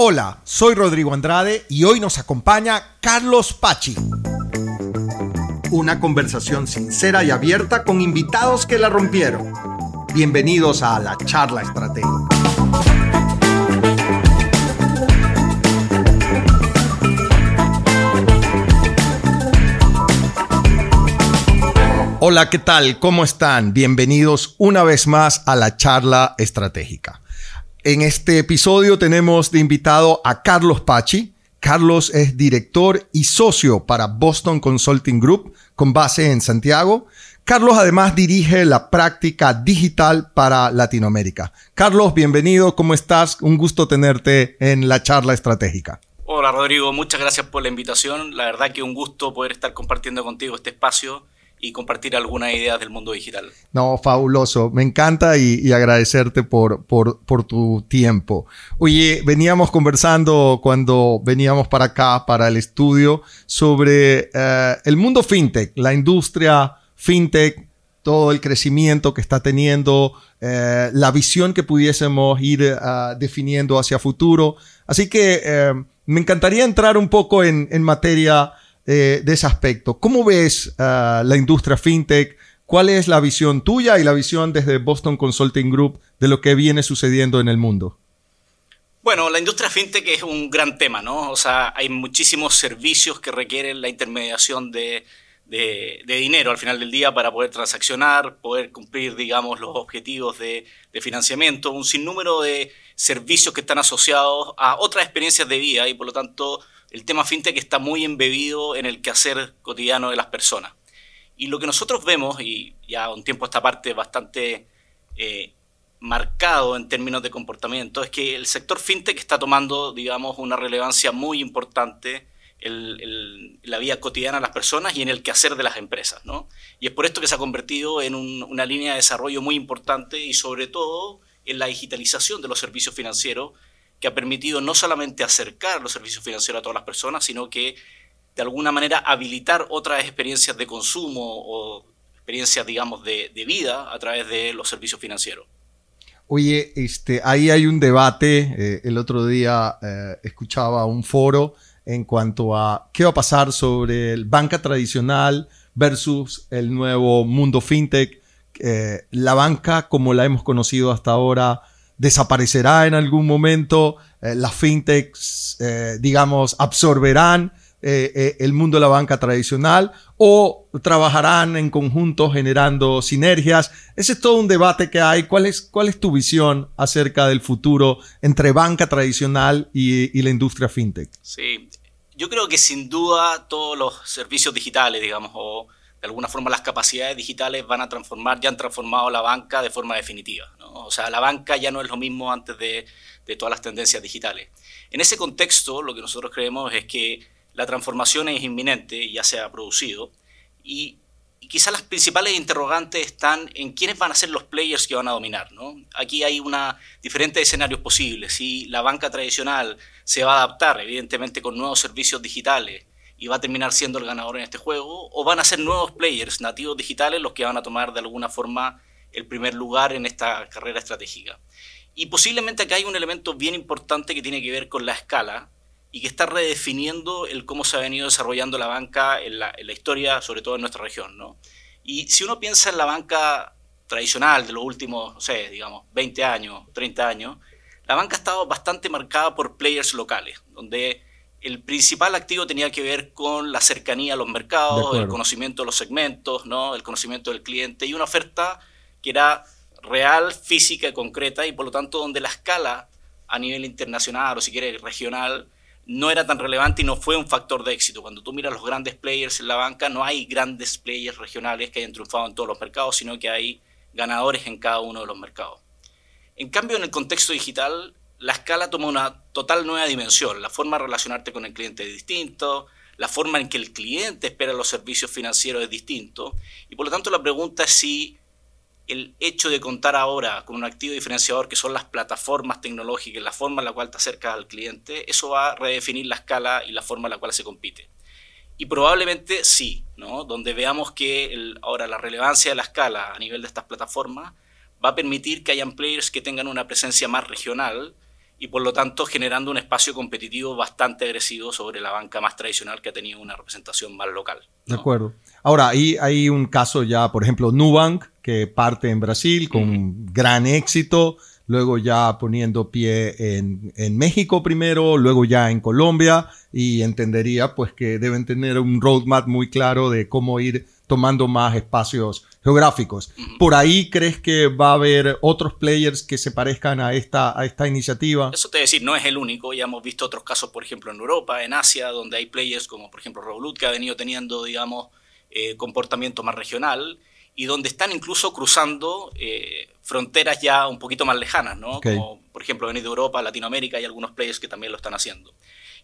Hola, soy Rodrigo Andrade y hoy nos acompaña Carlos Pachi. Una conversación sincera y abierta con invitados que la rompieron. Bienvenidos a la charla estratégica. Hola, ¿qué tal? ¿Cómo están? Bienvenidos una vez más a la charla estratégica. En este episodio tenemos de invitado a Carlos Pachi. Carlos es director y socio para Boston Consulting Group con base en Santiago. Carlos además dirige la práctica digital para Latinoamérica. Carlos, bienvenido, ¿cómo estás? Un gusto tenerte en la charla estratégica. Hola Rodrigo, muchas gracias por la invitación. La verdad que un gusto poder estar compartiendo contigo este espacio y compartir algunas ideas del mundo digital. No, fabuloso. Me encanta y, agradecerte por, por, tu tiempo. Oye, veníamos conversando cuando veníamos para acá, para el estudio, sobre eh, el mundo fintech, la industria fintech, todo el crecimiento que está teniendo, eh, la visión que pudiésemos ir eh, definiendo hacia futuro. Así que me encantaría entrar un poco en materia de ese aspecto. ¿Cómo ves ah, la industria fintech? ¿Cuál es la visión tuya y la visión desde Boston Consulting Group de lo que viene sucediendo en el mundo? Bueno, la industria fintech es un gran tema, ¿no? O sea, hay muchísimos servicios que requieren la intermediación de, de, dinero al final del día para poder transaccionar, poder cumplir, digamos, los objetivos de, de, financiamiento, un sinnúmero de servicios que están asociados a otras experiencias de vida y por lo tanto el tema fintech está muy embebido en el quehacer cotidiano de las personas. Y lo que nosotros vemos, y ya un tiempo esta parte bastante eh, marcado en términos de comportamiento, es que el sector fintech está tomando, digamos, una relevancia muy importante en, la vida cotidiana de las personas y en el quehacer de las empresas. ¿no? Y es por esto que se ha convertido en una línea de desarrollo muy importante y sobre todo en la digitalización de los servicios financieros que ha permitido no solamente acercar los servicios financieros a todas las personas, sino que de alguna manera habilitar otras experiencias de consumo o experiencias, digamos, de, vida a través de los servicios financieros. Oye, este, ahí hay un debate. Eh, el otro día eh, escuchaba un foro en cuanto a qué va a pasar sobre el banca tradicional versus el nuevo mundo fintech. Eh, la banca, como la hemos conocido hasta ahora, desaparecerá en algún momento, eh, las fintechs, eh, digamos, absorberán eh, el mundo de la banca tradicional o trabajarán en conjunto generando sinergias. Ese es todo un debate que hay. ¿Cuál es, cuál es tu visión acerca del futuro entre banca tradicional y, y la industria fintech? Sí, yo creo que sin duda todos los servicios digitales, digamos, o de alguna forma las capacidades digitales van a transformar, ya han transformado la banca de forma definitiva. O sea, la banca ya no es lo mismo antes de, todas las tendencias digitales. En ese contexto, lo que nosotros creemos es que la transformación es inminente, ya se ha producido, y, quizás las principales interrogantes están en quiénes van a ser los players que van a dominar. Aquí hay una, diferentes escenarios posibles. Si la banca tradicional se va a adaptar, evidentemente, con nuevos servicios digitales, y va a terminar siendo el ganador en este juego, o van a ser nuevos players nativos digitales los que van a tomar de alguna forma el primer lugar en esta carrera estratégica. Y posiblemente acá hay un elemento bien importante que tiene que ver con la escala y que está redefiniendo el cómo se ha venido desarrollando la banca en la, historia, sobre todo en nuestra región. ¿no? Y si uno piensa en la banca tradicional de los últimos, no sé, digamos, 20 años, 30 años, la banca ha estado bastante marcada por players locales, donde el principal activo tenía que ver con la cercanía a los mercados, el conocimiento de los segmentos, ¿no? el conocimiento del cliente y una oferta que era real, física concreta y por lo tanto donde la escala a nivel internacional o si quieres regional no era tan relevante y no fue un factor de éxito. Cuando tú miras los grandes players en la banca, no hay grandes players regionales que hayan triunfado en todos los mercados, sino que hay ganadores en cada uno de los mercados. En cambio, en el contexto digital, la escala toma una total nueva dimensión. La forma de relacionarte con el cliente es distinto, la forma en que el cliente espera los servicios financieros es distinto. Y por lo tanto la pregunta es si el hecho de contar ahora con un activo diferenciador que son las plataformas tecnológicas, la forma en la cual te acercas al cliente, eso va a redefinir la escala y la forma en la cual se compite. Y probablemente sí, ¿no? donde veamos que ahora la relevancia de la escala a nivel de estas plataformas va a permitir que hayan players que tengan una presencia más regional, y por lo tanto generando un espacio competitivo bastante agresivo sobre la banca más tradicional que ha tenido una representación más local. De acuerdo. Ahora, ahí hay un caso ya, por ejemplo, Nubank, que parte en Brasil con gran éxito, luego ya poniendo pie en, en, México primero, luego ya en Colombia, y entendería pues que deben tener un roadmap muy claro de cómo ir tomando más espacios geográficos. ¿Por ahí crees que va a haber otros players que se parezcan a esta, a esta iniciativa? Eso te voy a decir, no es el único. Ya hemos visto otros casos, por ejemplo, en Europa, en Asia, donde hay players como, por ejemplo, Revolut, que ha venido teniendo, digamos, eh, comportamiento más regional y donde están incluso cruzando eh, fronteras ya un poquito más lejanas, ¿no? Como, por ejemplo, venir de Europa, Latinoamérica, y algunos players que también lo están haciendo.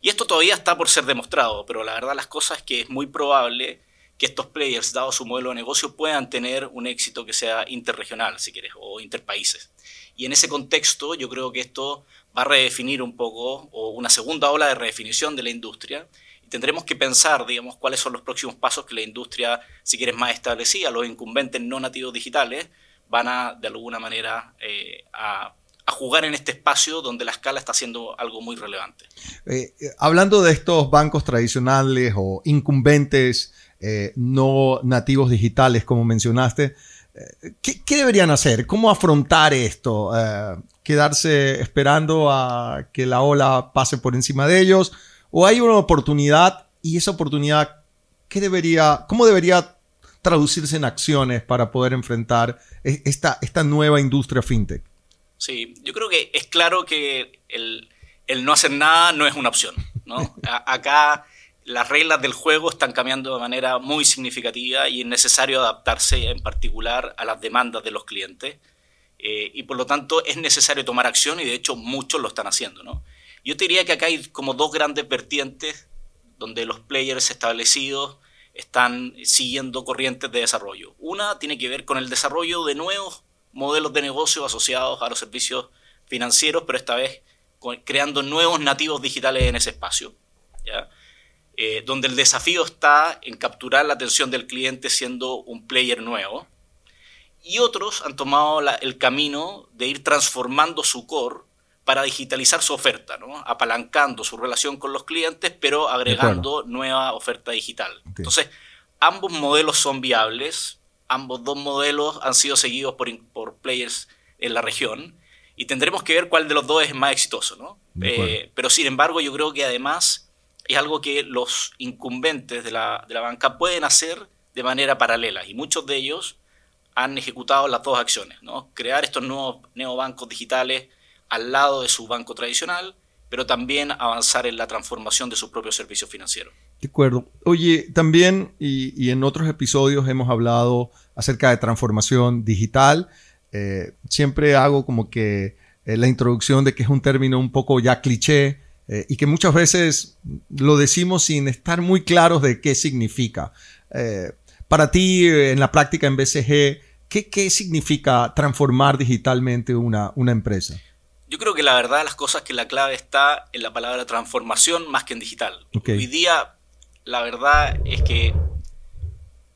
Y esto todavía está por ser demostrado, pero la verdad las cosas es que es muy probable que estos players, dado su modelo de negocio, puedan tener un éxito que sea interregional, si quieres, o interpaíses. Y en ese contexto yo creo que esto va a redefinir un poco, o una segunda ola de redefinición de la industria, y tendremos que pensar, digamos, cuáles son los próximos pasos que la industria, si quieres, más establecida, los incumbentes no nativos digitales, van a, de alguna manera, eh, a jugar en este espacio donde la escala está siendo algo muy relevante. Eh, eh, hablando de estos bancos tradicionales o incumbentes eh, no nativos digitales, como mencionaste, eh, ¿qué, deberían hacer? ¿Cómo afrontar esto? Eh, ¿Quedarse esperando a que la ola pase por encima de ellos? ¿O hay una oportunidad y esa oportunidad, ¿qué debería, ¿cómo debería traducirse en acciones para poder enfrentar e, esta, esta nueva industria fintech? Sí, yo creo que es claro que el, el no hacer nada no es una opción. ¿no? acá las reglas del juego están cambiando de manera muy significativa y es necesario adaptarse en particular a las demandas de los clientes. Eh, y por lo tanto es necesario tomar acción y de hecho muchos lo están haciendo. ¿no? Yo te diría que acá hay como dos grandes vertientes donde los players establecidos están siguiendo corrientes de desarrollo. Una tiene que ver con el desarrollo de nuevos modelos de negocio asociados a los servicios financieros, pero esta vez creando nuevos nativos digitales en ese espacio. ¿ya? Eh, donde el desafío está en capturar la atención del cliente siendo un player nuevo. Y otros han tomado el camino de ir transformando su core para digitalizar su oferta, apalancando su relación con los clientes, pero agregando nueva oferta digital. Entonces, ambos modelos son viables, ambos dos modelos han sido seguidos por, por players en la región y tendremos que ver cuál de los dos es más exitoso. ¿no? Eh, pero sin embargo, yo creo que además es algo que los incumbentes de la, banca pueden hacer de manera paralela y muchos de ellos han ejecutado las dos acciones, ¿no? crear estos nuevos neobancos digitales al lado de su banco tradicional, pero también avanzar en la transformación de sus propios servicios financieros. De acuerdo. Oye, también y, en otros episodios hemos hablado acerca de transformación digital. Eh, siempre hago como que eh, la introducción de que es un término un poco ya cliché, eh, y que muchas veces lo decimos sin estar muy claros de qué significa. Eh, para ti, en la práctica en BCG, ¿qué, ¿qué, significa transformar digitalmente una, una empresa? Yo creo que la verdad las cosas que la clave está en la palabra transformación más que en digital. Hoy día la verdad es que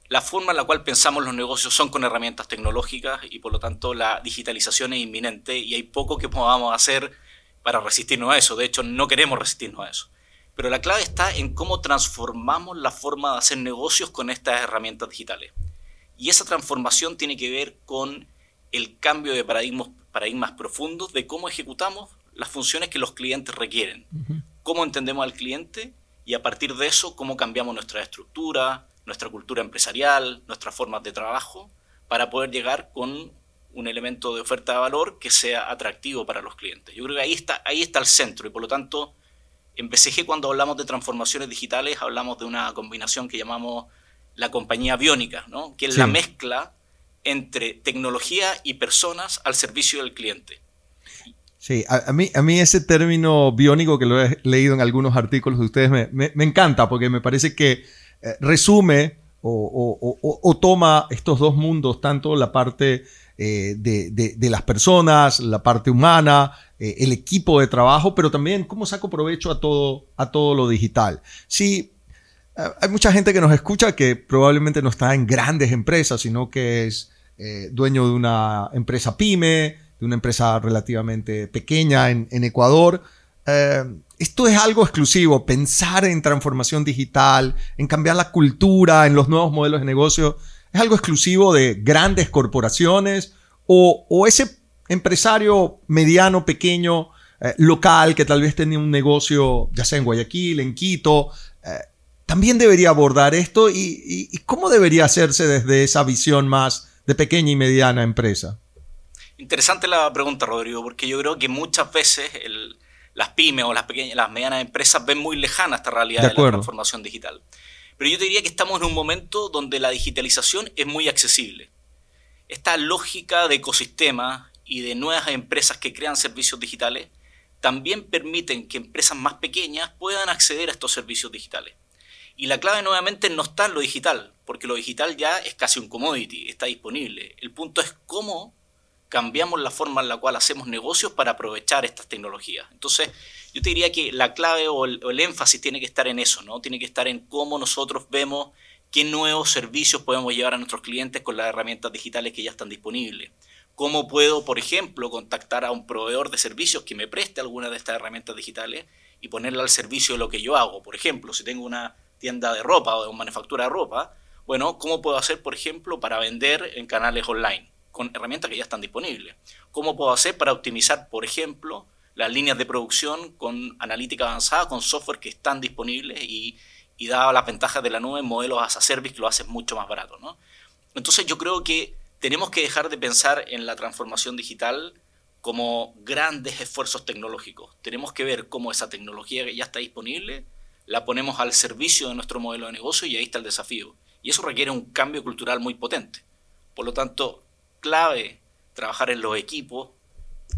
la forma en la cual pensamos los negocios son con herramientas tecnológicas y por lo tanto la digitalización es inminente y hay poco que podamos hacer para resistirnos a eso. De hecho, no queremos resistirnos a eso. Pero la clave está en cómo transformamos la forma de hacer negocios con estas herramientas digitales. Y esa transformación tiene que ver con el cambio de paradigmas, paradigmas profundos de cómo ejecutamos las funciones que los clientes requieren, cómo entendemos al cliente y a partir de eso cómo cambiamos nuestra estructura, nuestra cultura empresarial, nuestras formas de trabajo, para poder llegar con un elemento de oferta de valor que sea atractivo para los clientes. Yo creo que ahí está, ahí está el centro y por lo tanto en BCG cuando hablamos de transformaciones digitales hablamos de una combinación que llamamos la compañía biónica, ¿no? que es la mezcla entre tecnología y personas al servicio del cliente. Sí, a, mí, a mí ese término biónico que lo he leído en algunos artículos de ustedes me, me, encanta porque me parece que eh, resume o, o, o, toma estos dos mundos, tanto la parte eh, de, las personas, la parte humana, eh, el equipo de trabajo, pero también cómo saco provecho a todo, a todo lo digital. Sí, eh, hay mucha gente que nos escucha que probablemente no está en grandes empresas, sino que es dueño de una empresa pyme, una empresa relativamente pequeña en, Ecuador. Esto es algo exclusivo, pensar en transformación digital, en cambiar la cultura, en los nuevos modelos de negocio, es algo exclusivo de grandes corporaciones o, ese empresario mediano, pequeño, eh, local, que tal vez tenía un negocio, ya sea en Guayaquil, en Quito, eh, también debería abordar esto y, cómo debería hacerse desde esa visión más de pequeña y mediana empresa. Interesante la pregunta, Rodrigo, porque yo creo que muchas veces las pymes o las pequeñas, las medianas empresas ven muy lejana esta realidad de, la transformación digital. Pero yo te diría que estamos en un momento donde la digitalización es muy accesible. Esta lógica de ecosistema y de nuevas empresas que crean servicios digitales también permiten que empresas más pequeñas puedan acceder a estos servicios digitales. Y la clave nuevamente no está en lo digital, porque lo digital ya es casi un commodity, está disponible. El punto es cómo cambiamos la forma en la cual hacemos negocios para aprovechar estas tecnologías. Entonces, yo te diría que la clave o el, énfasis tiene que estar en eso, ¿no? Tiene que estar en cómo nosotros vemos qué nuevos servicios podemos llevar a nuestros clientes con las herramientas digitales que ya están disponibles. ¿Cómo puedo, por ejemplo, contactar a un proveedor de servicios que me preste alguna de estas herramientas digitales y ponerla al servicio de lo que yo hago? Por ejemplo, si tengo una tienda de ropa o de una manufactura de ropa, bueno, ¿cómo puedo hacer, por ejemplo, para vender en canales online con herramientas que ya están disponibles? ¿Cómo puedo hacer para optimizar, por ejemplo, las líneas de producción con analítica avanzada, con software que están disponibles y, y dada las ventajas de la nube, modelos as a service que lo hacen mucho más barato, ¿no? Entonces yo creo que tenemos que dejar de pensar en la transformación digital como grandes esfuerzos tecnológicos. Tenemos que ver cómo esa tecnología que ya está disponible la ponemos al servicio de nuestro modelo de negocio y ahí está el desafío. Y eso requiere un cambio cultural muy potente. Por lo tanto, clave trabajar en los equipos,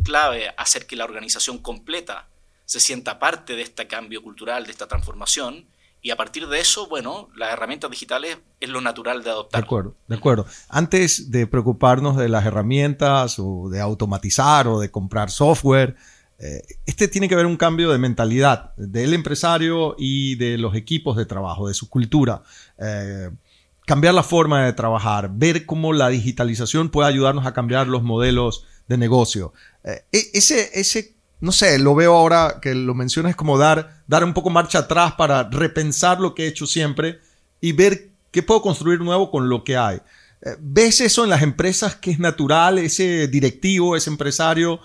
clave hacer que la organización completa se sienta parte de este cambio cultural, de esta transformación, y a partir de eso, bueno, las herramientas digitales es lo natural de adoptar. De acuerdo, de acuerdo. Antes de preocuparnos de las herramientas o de automatizar o de comprar software, eh, este tiene que ver un cambio de mentalidad del empresario y de los equipos de trabajo, de su cultura. Eh, cambiar la forma de trabajar, ver cómo la digitalización puede ayudarnos a cambiar los modelos de negocio. Eh, e, ese, ese, no sé, lo veo ahora que lo mencionas como dar, dar un poco marcha atrás para repensar lo que he hecho siempre y ver qué puedo construir nuevo con lo que hay. ¿Ves eso en las empresas que es natural, ese directivo, ese empresario?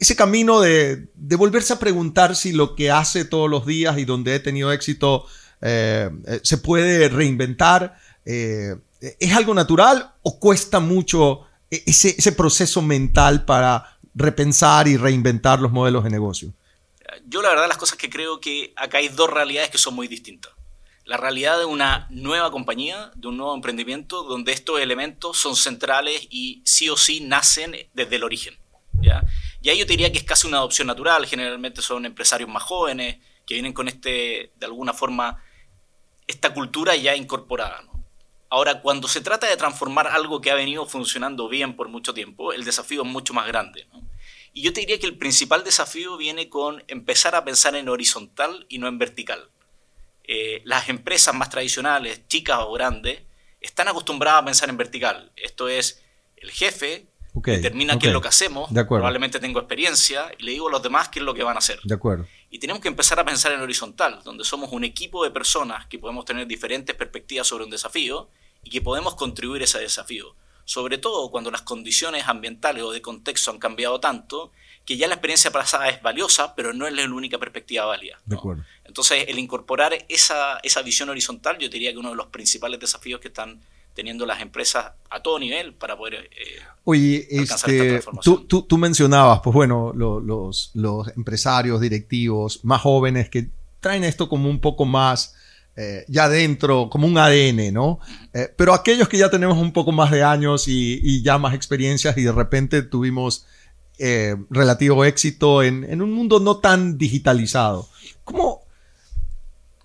ese camino de, volverse a preguntar si lo que hace todos los días y donde he tenido éxito eh, eh, se puede reinventar, eh, ¿es algo natural o cuesta mucho ese, ese, proceso mental para repensar y reinventar los modelos de negocio? Yo la verdad las cosas que creo que acá hay dos realidades que son muy distintas. La realidad de una nueva compañía, de un nuevo emprendimiento, donde estos elementos son centrales y sí o sí nacen desde el origen. ¿ya? Y yo te diría que es casi una adopción natural, generalmente son empresarios más jóvenes que vienen con este, de alguna forma, esta cultura ya incorporada. Ahora, cuando se trata de transformar algo que ha venido funcionando bien por mucho tiempo, el desafío es mucho más grande. Y yo te diría que el principal desafío viene con empezar a pensar en horizontal y no en vertical. Eh, las empresas más tradicionales, chicas o grandes, están acostumbradas a pensar en vertical. Esto es el jefe determina qué es lo que hacemos, probablemente tengo experiencia y le digo a los demás qué es lo que van a hacer. De acuerdo. Y tenemos que empezar a pensar en horizontal, donde somos un equipo de personas que podemos tener diferentes perspectivas sobre un desafío y que podemos contribuir a ese desafío. Sobre todo cuando las condiciones ambientales o de contexto han cambiado tanto que ya la experiencia pasada es valiosa, pero no es la única perspectiva válida. De acuerdo. Entonces, el incorporar esa, esa visión horizontal, yo diría que uno de los principales desafíos que están teniendo las empresas a todo nivel para poder eh, Oye, alcanzar esta este, transformación. Tú, tú, mencionabas, pues bueno, los, los, empresarios, directivos más jóvenes que traen esto como un poco más eh, ya dentro, como un ADN, ¿no? Eh, pero aquellos que ya tenemos un poco más de años y, y ya más experiencias y de repente tuvimos relativo éxito en, en, un mundo no tan digitalizado. ¿Cómo,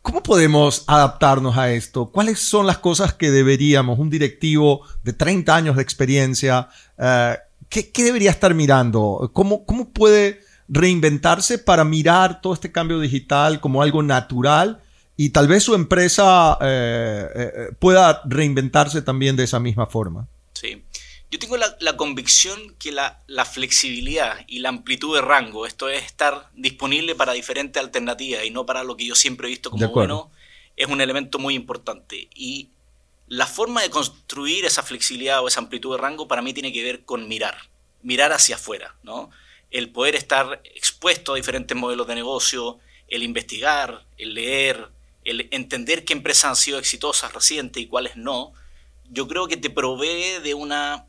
¿Cómo podemos adaptarnos a esto? ¿Cuáles son las cosas que deberíamos, un directivo de 30 años de experiencia, eh, ¿qué, debería estar mirando? ¿Cómo, ¿Cómo puede reinventarse para mirar todo este cambio digital como algo natural y tal vez su empresa eh, eh, pueda reinventarse también de esa misma forma? Sí. Yo tengo la, convicción que la, flexibilidad y la amplitud de rango, esto es estar disponible para diferentes alternativas y no para lo que yo siempre he visto como bueno, es un elemento muy importante. Y la forma de construir esa flexibilidad o esa amplitud de rango para mí tiene que ver con mirar, mirar hacia afuera, ¿no? El poder estar expuesto a diferentes modelos de negocio, el investigar, el leer, el entender qué empresas han sido exitosas recientes y cuáles no, yo creo que te provee de una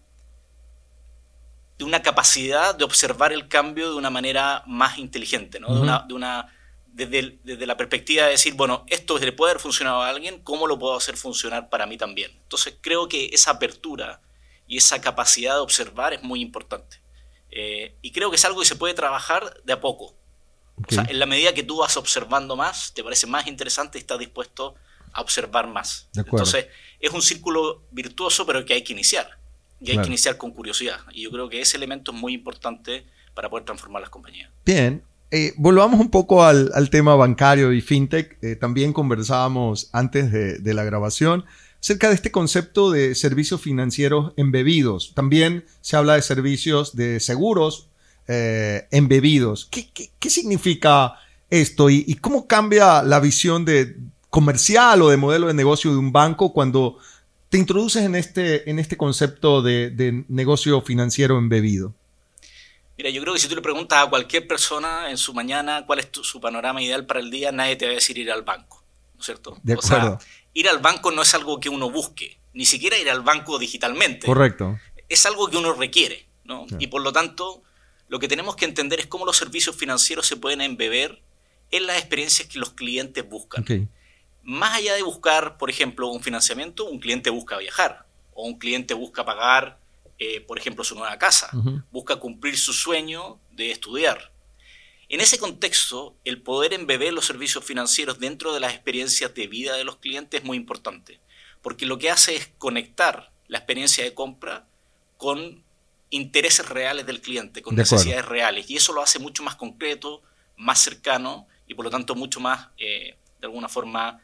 de una capacidad de observar el cambio de una manera más inteligente, ¿no? de, una, de una desde, desde, la perspectiva de decir, bueno, esto le puede haber funcionado a alguien, ¿cómo lo puedo hacer funcionar para mí también? Entonces creo que esa apertura y esa capacidad de observar es muy importante. Eh, y creo que es algo que se puede trabajar de a poco. O sea, en la medida que tú vas observando más, te parece más interesante y estás dispuesto a observar más. Entonces, es un círculo virtuoso, pero que hay que iniciar. Y hay que iniciar con curiosidad. Y yo creo que ese elemento es muy importante para poder transformar las compañías. Bien. Eh, volvamos un poco al, tema bancario y fintech. Eh, también conversábamos antes de, la grabación acerca de este concepto de servicios financieros embebidos. También se habla de servicios de seguros eh, embebidos. ¿Qué, ¿Qué, significa esto y, cómo cambia la visión de comercial o de modelo de negocio de un banco cuando te introduces en este, en este concepto de, negocio financiero embebido? Mira, yo creo que si tú le preguntas a cualquier persona en su mañana cuál es su panorama ideal para el día, nadie te va a decir ir al banco, ¿no es cierto? De acuerdo. ir al banco no es algo que uno busque, ni siquiera ir al banco digitalmente. Correcto. Es algo que uno requiere, ¿no? Y por lo tanto, lo que tenemos que entender es cómo los servicios financieros se pueden embeber en las experiencias que los clientes buscan. Okay más allá de buscar, por ejemplo, un financiamiento, un cliente busca viajar o un cliente busca pagar, eh, por ejemplo, su nueva casa, busca cumplir su sueño de estudiar. En ese contexto, el poder embeber los servicios financieros dentro de las experiencias de vida de los clientes es muy importante, porque lo que hace es conectar la experiencia de compra con intereses reales del cliente, con necesidades reales, y eso lo hace mucho más concreto, más cercano y por lo tanto mucho más, eh, de alguna forma,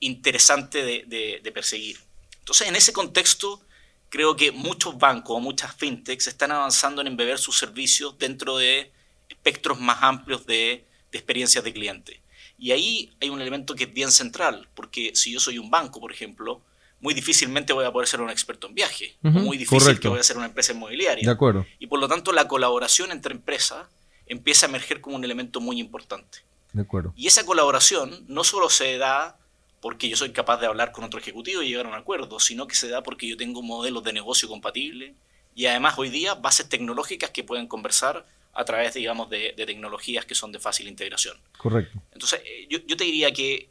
interesante de, perseguir. Entonces, en ese contexto, creo que muchos bancos o muchas fintechs están avanzando en embeber sus servicios dentro de espectros más amplios de, experiencias de cliente. Y ahí hay un elemento que es bien central, porque si yo soy un banco, por ejemplo, muy difícilmente voy a poder ser un experto en viaje, muy difícil que voy a ser una empresa inmobiliaria. De acuerdo. Y por lo tanto, la colaboración entre empresas empieza a emerger como un elemento muy importante. De acuerdo. Y esa colaboración no solo se da porque yo soy capaz de hablar con otro ejecutivo y llegar a un acuerdo, sino que se da porque yo tengo modelos de negocio compatibles y además hoy día bases tecnológicas que pueden conversar a través, digamos, de, tecnologías que son de fácil integración. Correcto. Entonces, eh, yo, te diría que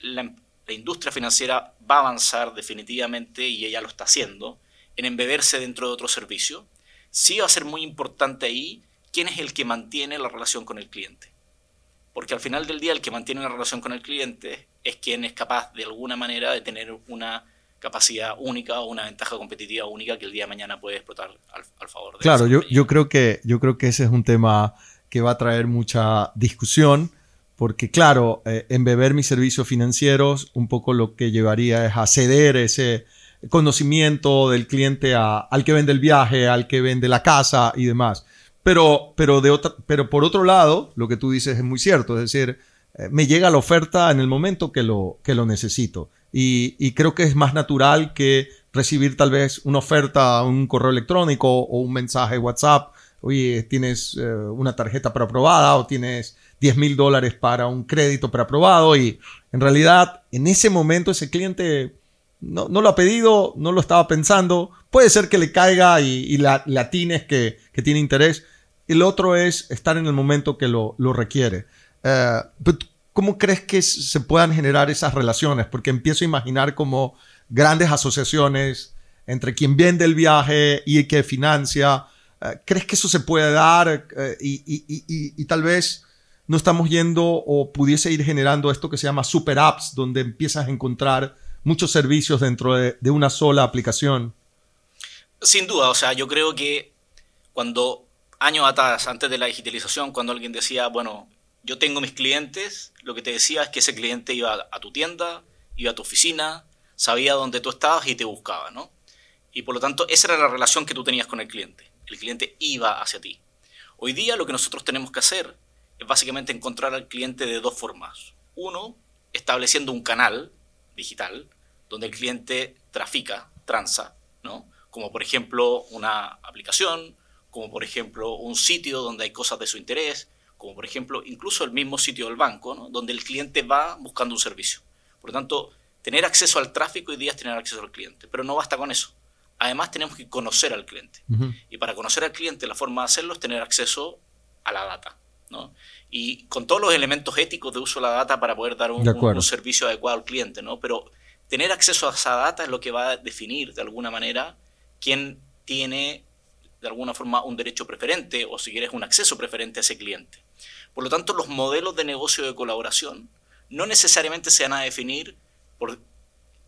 la, industria financiera va a avanzar definitivamente, y ella lo está haciendo, en embeberse dentro de otro servicio. Sí va a ser muy importante ahí quién es el que mantiene la relación con el cliente. Porque al final del día el que mantiene una relación con el cliente es quien es capaz de alguna manera de tener una capacidad única o una ventaja competitiva única que el día de mañana puede explotar al, favor de Claro, yo, yo, creo que, yo creo que ese es un tema que va a traer mucha discusión, porque claro, eh, embeber mis servicios financieros un poco lo que llevaría es a ceder ese conocimiento del cliente al que vende el viaje, al que vende la casa y demás. Pero, pero, de otra, pero por otro lado, lo que tú dices es muy cierto, es decir, eh, me llega la oferta en el momento que lo, que lo necesito. Y, creo que es más natural que recibir tal vez una oferta, un correo electrónico o un mensaje WhatsApp. Oye, tienes eh, una tarjeta preaprobada o tienes 10 mil dólares para un crédito preaprobado y en realidad en ese momento ese cliente no, lo ha pedido, no lo estaba pensando. Puede ser que le caiga y, la, la atines que, que, tiene interés. El otro es estar en el momento que lo, lo requiere. Eh, ¿Cómo crees que se puedan generar esas relaciones? Porque empiezo a imaginar como grandes asociaciones entre quien vende el viaje y que financia. Eh, ¿Crees que eso se puede dar eh, y, tal vez no estamos yendo o pudiese ir generando esto que se llama super apps, donde empiezas a encontrar muchos servicios dentro de, una sola aplicación? Sin duda, o sea, yo creo que cuando años atrás, antes de la digitalización, cuando alguien decía, bueno, yo tengo mis clientes, lo que te decía es que ese cliente iba a tu tienda, iba a tu oficina, sabía dónde tú estabas y te buscaba, ¿no? Y por lo tanto, esa era la relación que tú tenías con el cliente. El cliente iba hacia ti. Hoy día lo que nosotros tenemos que hacer es básicamente encontrar al cliente de dos formas. Uno, estableciendo un canal digital donde el cliente trafica, transa, ¿no? Como por ejemplo una aplicación, como por ejemplo un sitio donde hay cosas de su interés, como por ejemplo incluso el mismo sitio del banco, ¿no? donde el cliente va buscando un servicio. Por lo tanto, tener acceso al tráfico hoy día es tener acceso al cliente, pero no basta con eso. Además tenemos que conocer al cliente. Y para conocer al cliente la forma de hacerlo es tener acceso a la data. ¿No? Y con todos los elementos éticos de uso de la data para poder dar un, un, servicio adecuado al cliente. ¿no? Pero tener acceso a esa data es lo que va a definir de alguna manera quién tiene de alguna forma un derecho preferente o si quieres un acceso preferente a ese cliente. Por lo tanto, los modelos de negocio de colaboración no necesariamente se van a definir por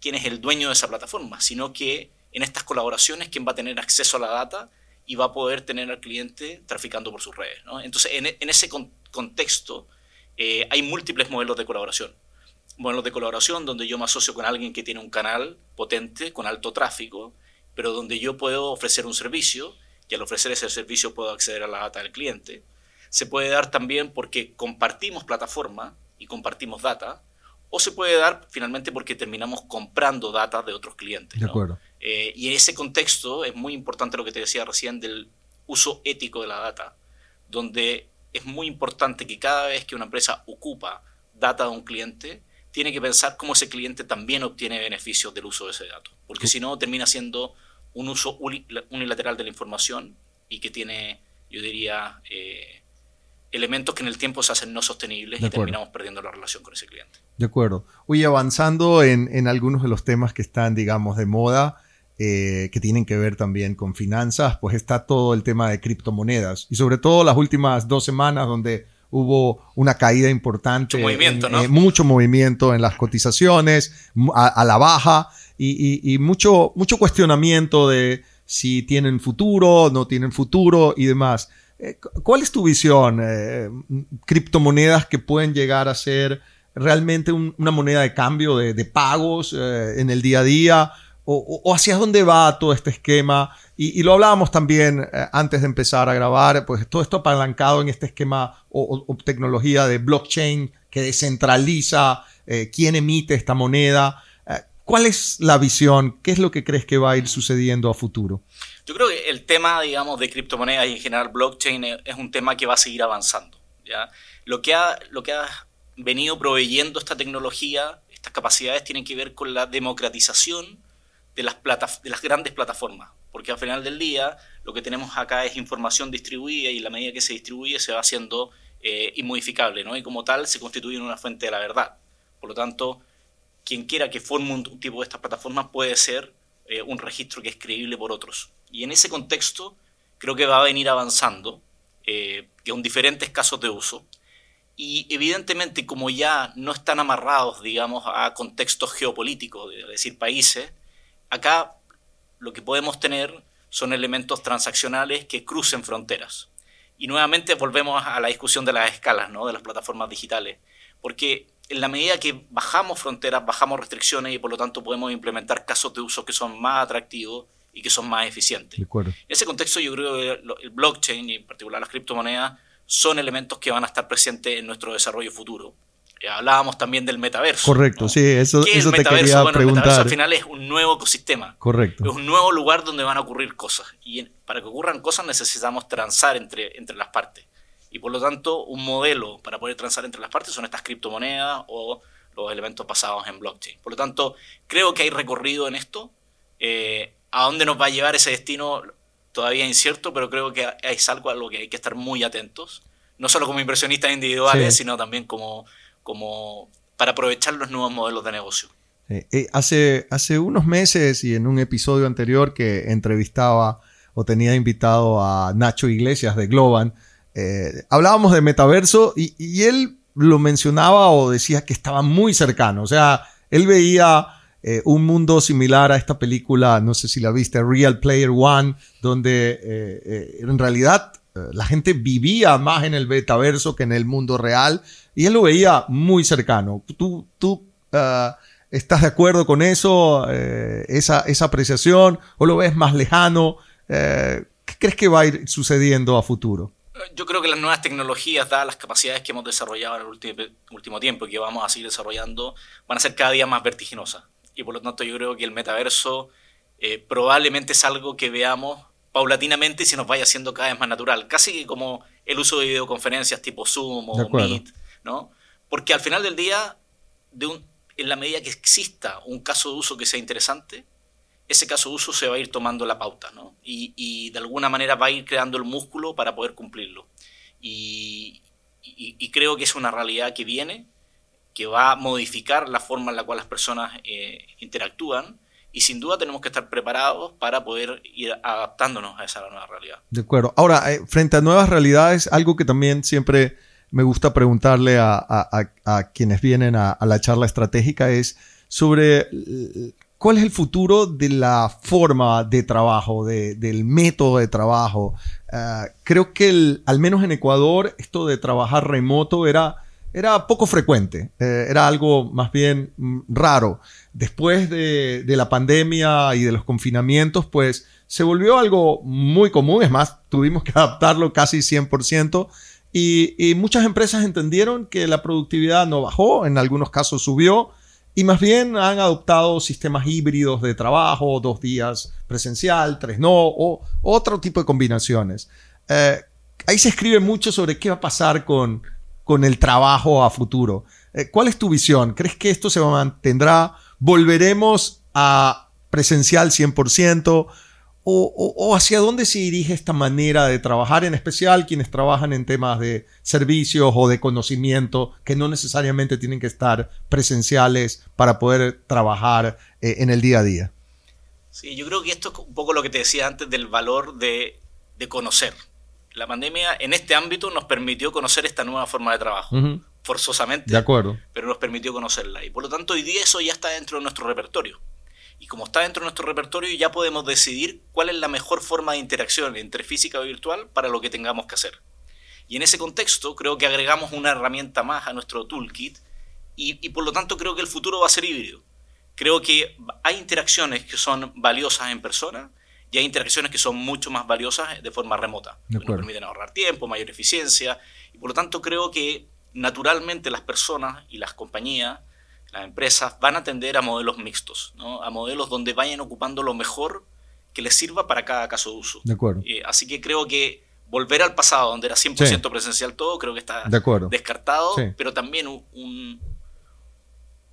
quién es el dueño de esa plataforma, sino que en estas colaboraciones quién va a tener acceso a la data y va a poder tener al cliente traficando por sus redes. Entonces, en, ese contexto eh, hay múltiples modelos de colaboración. Modelos de colaboración donde yo me asocio con alguien que tiene un canal potente, con alto tráfico, pero donde yo puedo ofrecer un servicio y al ofrecer ese servicio puedo acceder a la data del cliente. Se puede dar también porque compartimos plataforma y compartimos data, o se puede dar finalmente porque terminamos comprando data de otros clientes. De acuerdo. Eh, y en ese contexto es muy importante lo que te decía recién del uso ético de la data, donde es muy importante que cada vez que una empresa ocupa data de un cliente, tiene que pensar cómo ese cliente también obtiene beneficios del uso de ese dato, porque si no termina siendo un uso unilateral de la información y que tiene, yo diría, eh, elementos que en el tiempo se hacen no sostenibles y terminamos perdiendo la relación con ese cliente. De acuerdo. Oye, avanzando en, en algunos de los temas que están, digamos, de moda, eh, que tienen que ver también con finanzas, pues está todo el tema de criptomonedas. Y sobre todo las últimas dos semanas donde hubo una caída importante. Mucho movimiento, ¿no? Eh, mucho movimiento en las cotizaciones, a la baja y, mucho, mucho cuestionamiento de si tienen futuro, no tienen futuro y demás. Eh, ¿Cuál es tu visión? Criptomonedas que pueden llegar a ser realmente una moneda de cambio de, pagos en el día a día? O, hacia dónde va todo este esquema? Y, lo hablábamos también antes de empezar a grabar, pues todo esto apalancado en este esquema o, o tecnología de blockchain que descentraliza quién emite esta moneda. ¿Cuál es la visión? ¿Qué es lo que crees que va a ir sucediendo a futuro? Yo creo que el tema, digamos, de criptomonedas y en general blockchain es un tema que va a seguir avanzando. Lo, que ha, lo que ha venido proveyendo esta tecnología, estas capacidades, tienen que ver con la democratización de las, de las grandes plataformas. Porque al final del día lo que tenemos acá es información distribuida y la medida que se distribuye se va haciendo eh, inmodificable, ¿no? Y como tal se constituye en una fuente de la verdad. Por lo tanto, quien quiera que forme un, tipo de estas plataformas puede ser eh, un registro que es creíble por otros. Y en ese contexto creo que va a venir avanzando eh, con diferentes casos de uso. Y evidentemente como ya no están amarrados, digamos, a contextos geopolíticos, es decir, países, acá lo que podemos tener son elementos transaccionales que crucen fronteras. Y nuevamente volvemos a la discusión de las escalas, ¿no? de las plataformas digitales. Porque en la medida que bajamos fronteras, bajamos restricciones y por lo tanto podemos implementar casos de uso que son más atractivos y que son más eficientes. En ese contexto yo creo que el blockchain y en particular las criptomonedas son elementos que van a estar presentes en nuestro desarrollo futuro. Eh, hablábamos también del metaverso. Correcto, sí, eso, ¿Qué eso es el te quería bueno, preguntar. El metaverso al final es un nuevo ecosistema. Correcto. Es un nuevo lugar donde van a ocurrir cosas. Y para que ocurran cosas necesitamos transar entre, entre las partes. Y por lo tanto, un modelo para poder transar entre las partes son estas criptomonedas o los elementos basados en blockchain. Por lo tanto, creo que hay recorrido en esto. Eh, ¿A dónde nos va a llevar ese destino? Todavía incierto, pero creo que es algo a lo que hay que estar muy atentos. No solo como inversionistas individuales, sino también como, como para aprovechar los nuevos modelos de negocio. Hace, hace unos meses y en un episodio anterior que entrevistaba o tenía invitado a Nacho Iglesias de Globan, eh, hablábamos de metaverso y, él lo mencionaba o decía que estaba muy cercano. O sea, él veía eh, un mundo similar a esta película, no sé si la viste, Real Player One, donde eh, en realidad la gente vivía más en el metaverso que en el mundo real y él lo veía muy cercano. Tú, tú ¿Estás de acuerdo con eso, eh, esa, esa, apreciación, o lo ves más lejano? Eh, ¿Qué crees que va a ir sucediendo a futuro? Yo creo que las nuevas tecnologías, dadas las capacidades que hemos desarrollado en el último, último tiempo y que vamos a seguir desarrollando, van a ser cada día más vertiginosas. Y por lo tanto yo creo que el metaverso eh, probablemente es algo que veamos paulatinamente y se nos vaya haciendo cada vez más natural, casi como el uso de videoconferencias tipo Zoom o Meet, ¿no? Porque al final del día, en la medida que exista un caso de uso que sea interesante, ese caso de uso se va a ir tomando la pauta, ¿no? Y, y de alguna manera va a ir creando el músculo para poder cumplirlo. Y, y, creo que es una realidad que viene, que va a modificar la forma en la cual las personas eh, interactúan y sin duda tenemos que estar preparados para poder ir adaptándonos a esa nueva realidad. De acuerdo. Ahora, eh, frente a nuevas realidades, algo que también siempre me gusta preguntarle a, quienes vienen a, la charla estratégica es sobre cuál es el futuro de la forma de trabajo, del método de trabajo. Eh, creo que al menos en Ecuador esto de trabajar remoto era era poco frecuente, eh, era algo más bien mm, raro. Después de, la pandemia y de los confinamientos, pues se volvió algo muy común, es más, tuvimos que adaptarlo casi 100%. Y, muchas empresas entendieron que la productividad no bajó, en algunos casos subió, y más bien han adoptado sistemas híbridos de trabajo, dos días presencial, tres no, o otro tipo de combinaciones. Eh, ahí se escribe mucho sobre qué va a pasar con, con el trabajo a futuro. Eh, ¿Cuál es tu visión? ¿Crees que esto se mantendrá? ¿Volveremos a presencial 100%? O, o, hacia dónde se dirige esta manera de trabajar, en especial quienes trabajan en temas de servicios o de conocimiento, que no necesariamente tienen que estar presenciales para poder trabajar eh, en el día a día? Sí, yo creo que esto es un poco lo que te decía antes del valor de, de conocer la pandemia en este ámbito nos permitió conocer esta nueva forma de trabajo, forzosamente. De acuerdo. Pero nos permitió conocerla. Y por lo tanto, hoy día eso ya está dentro de nuestro repertorio. Y como está dentro de nuestro repertorio, ya podemos decidir cuál es la mejor forma de interacción entre física y virtual para lo que tengamos que hacer. Y en ese contexto, creo que agregamos una herramienta más a nuestro toolkit y, y por lo tanto creo que el futuro va a ser híbrido. Creo que hay interacciones que son valiosas en persona y hay interacciones que son mucho más valiosas de forma remota. Que nos permiten ahorrar tiempo, mayor eficiencia. Y por lo tanto creo que naturalmente las personas y las compañías, las empresas, van a tender a modelos mixtos, ¿no? a modelos donde vayan ocupando lo mejor que les sirva para cada caso de uso. De acuerdo. Eh, así que creo que volver al pasado, donde era 100% presencial todo, creo que está descartado, pero también un,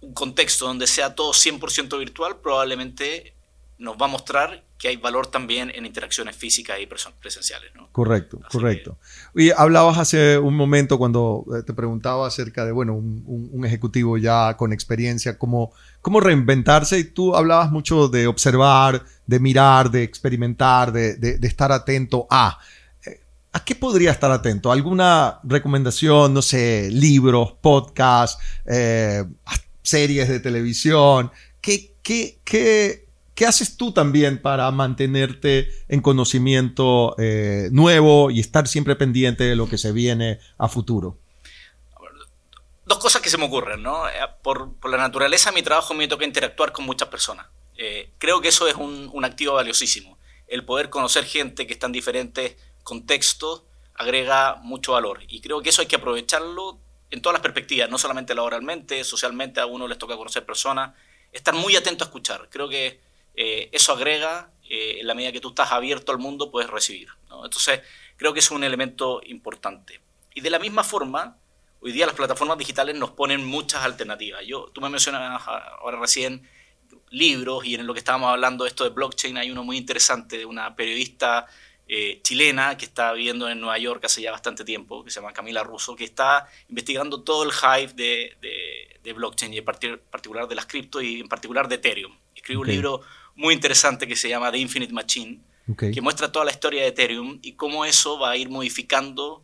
un contexto donde sea todo 100% virtual probablemente nos va a mostrar que hay valor también en interacciones físicas y presenciales. ¿no? Correcto, correcto. Y hablabas hace un momento cuando eh, te preguntaba acerca de, bueno, un, ejecutivo ya con experiencia, cómo, cómo reinventarse y tú hablabas mucho de observar, de mirar, de experimentar, de, de, estar atento a... Eh, ¿A qué podría estar atento? ¿Alguna recomendación? No sé, libros, podcasts, eh, series de televisión. ¿Qué, qué, qué, ¿Qué haces tú también para mantenerte en conocimiento eh, nuevo y estar siempre pendiente de lo que se viene a futuro? Dos cosas que se me ocurren, ¿no? Eh, por, la naturaleza de mi trabajo me toca interactuar con muchas personas. Eh, creo que eso es un, un, activo valiosísimo. El poder conocer gente que está en diferentes contextos agrega mucho valor. Y creo que eso hay que aprovecharlo en todas las perspectivas, no solamente laboralmente, socialmente, a uno les toca conocer personas. Estar muy atento a escuchar. Creo que eh, eso agrega, eh, en la medida que tú estás abierto al mundo, puedes recibir. Entonces, creo que es un elemento importante. Y de la misma forma, hoy día las plataformas digitales nos ponen muchas alternativas. Yo, tú me mencionas ahora recién libros y en lo que estábamos hablando esto de blockchain hay uno muy interesante de una periodista eh, chilena que está viviendo en Nueva York hace ya bastante tiempo, que se llama Camila Russo, que está investigando todo el hype de, de, blockchain y en particular de las cripto y en particular de Ethereum. Escribe un libro muy interesante que se llama The Infinite Machine, que muestra toda la historia de Ethereum y cómo eso va a ir modificando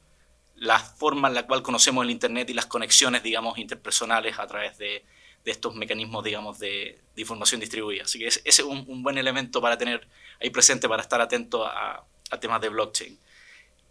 la forma en la cual conocemos el Internet y las conexiones, digamos, interpersonales a través de, de estos mecanismos, digamos, de, de, información distribuida. Así que ese es un, buen elemento para tener ahí presente, para estar atento a, a, temas de blockchain.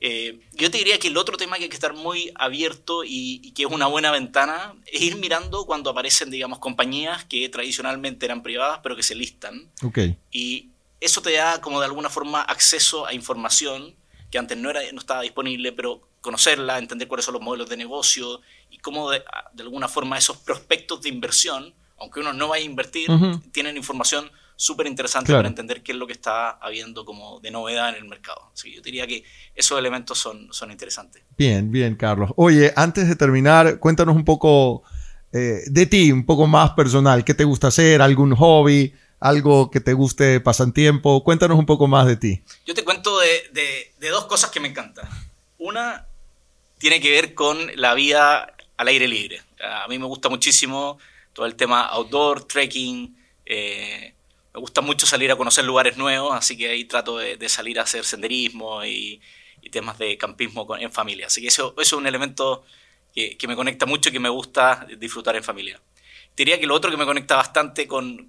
Eh, yo te diría que el otro tema que hay que estar muy abierto y, que es una buena ventana es ir mirando cuando aparecen, digamos, compañías que tradicionalmente eran privadas pero que se listan. Okay. Y eso te da como de alguna forma acceso a información que antes no, era, no estaba disponible, pero conocerla, entender cuáles son los modelos de negocio y cómo de, alguna forma esos prospectos de inversión, aunque uno no vaya a invertir, tienen información súper interesante para entender qué es lo que está habiendo como de novedad en el mercado. Así que yo diría que esos elementos son, son interesantes. Bien, bien, Carlos. Oye, antes de terminar, cuéntanos un poco eh, de ti, un poco más personal. ¿Qué te gusta hacer? ¿Algún hobby? algo que te guste tiempo. Cuéntanos un poco más de ti. Yo te cuento de, dos cosas que me encantan. Una tiene que ver con la vida al aire libre. A mí me gusta muchísimo todo el tema outdoor, trekking. Eh, me gusta mucho salir a conocer lugares nuevos, así que ahí trato de, salir a hacer senderismo y, temas de campismo en familia. Así que eso, es un elemento que, me conecta mucho y que me gusta disfrutar en familia. Diría que lo otro que me conecta bastante con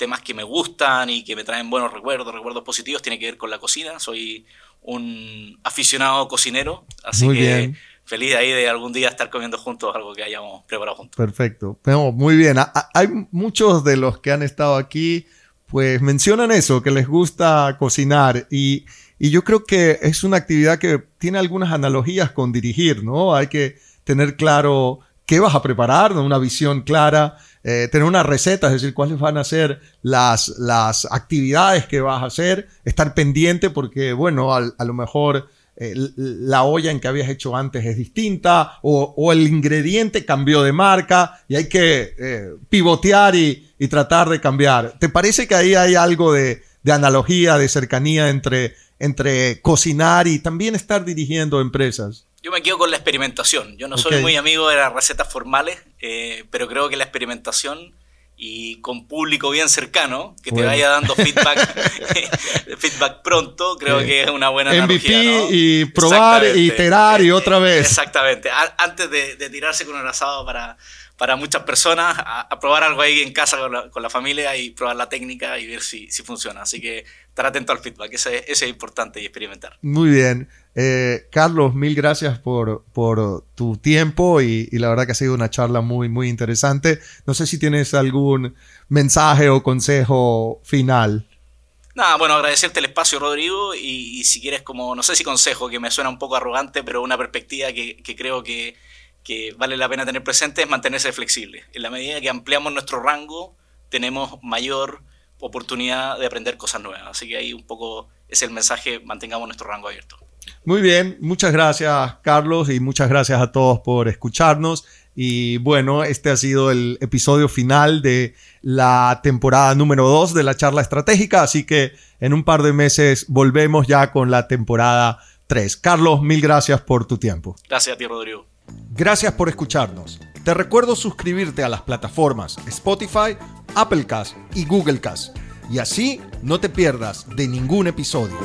temas que me gustan y que me traen buenos recuerdos, recuerdos positivos, tiene que ver con la cocina. Soy un aficionado cocinero, así que feliz de ahí de algún día estar comiendo juntos algo que hayamos preparado juntos. Perfecto. muy bien. Hay muchos de los que han estado aquí, pues mencionan eso, que les gusta cocinar y, y yo creo que es una actividad que tiene algunas analogías con dirigir, ¿no? Hay que tener claro qué vas a preparar, una visión clara eh, tener una receta, es decir, cuáles van a ser las, las actividades que vas a hacer, estar pendiente porque, bueno, a, lo mejor eh, la olla en que habías hecho antes es distinta o, el ingrediente cambió de marca y hay que eh, pivotear y, tratar de cambiar. ¿Te parece que ahí hay algo de, analogía, de cercanía entre, entre cocinar y también estar dirigiendo empresas? Yo me quedo con la experimentación. Yo no soy muy amigo de las recetas formales, eh, pero creo que la experimentación y con público bien cercano, que te vaya dando feedback, feedback pronto, creo que es una buena MVP y probar, iterar y eh, otra vez. Exactamente. Antes de, de tirarse con un asado para, para muchas personas a, probar algo ahí en casa con la, familia y probar la técnica y ver si, si funciona. Así que estar atento al feedback, ese, ese es importante y experimentar. Muy bien. Eh, Carlos, mil gracias por, tu tiempo y, la verdad que ha sido una charla muy, interesante. No sé si tienes algún mensaje o consejo final. Nada, bueno, agradecerte el espacio, Rodrigo, y, si quieres como, no sé si consejo, que me suena un poco arrogante, pero una perspectiva que, que creo que que vale la pena tener presente es mantenerse flexible. En la medida que ampliamos nuestro rango, tenemos mayor oportunidad de aprender cosas nuevas. Así que ahí un poco es el mensaje, mantengamos nuestro rango abierto. Muy bien, muchas gracias Carlos y muchas gracias a todos por escucharnos. Y bueno, este ha sido el episodio final de la temporada número 2 de la charla estratégica, así que en un par de meses volvemos ya con la temporada 3. Carlos, mil gracias por tu tiempo. Gracias a ti, Rodrigo. Gracias por escucharnos. Te recuerdo suscribirte a las plataformas Spotify, Applecast y Googlecast y así no te pierdas de ningún episodio.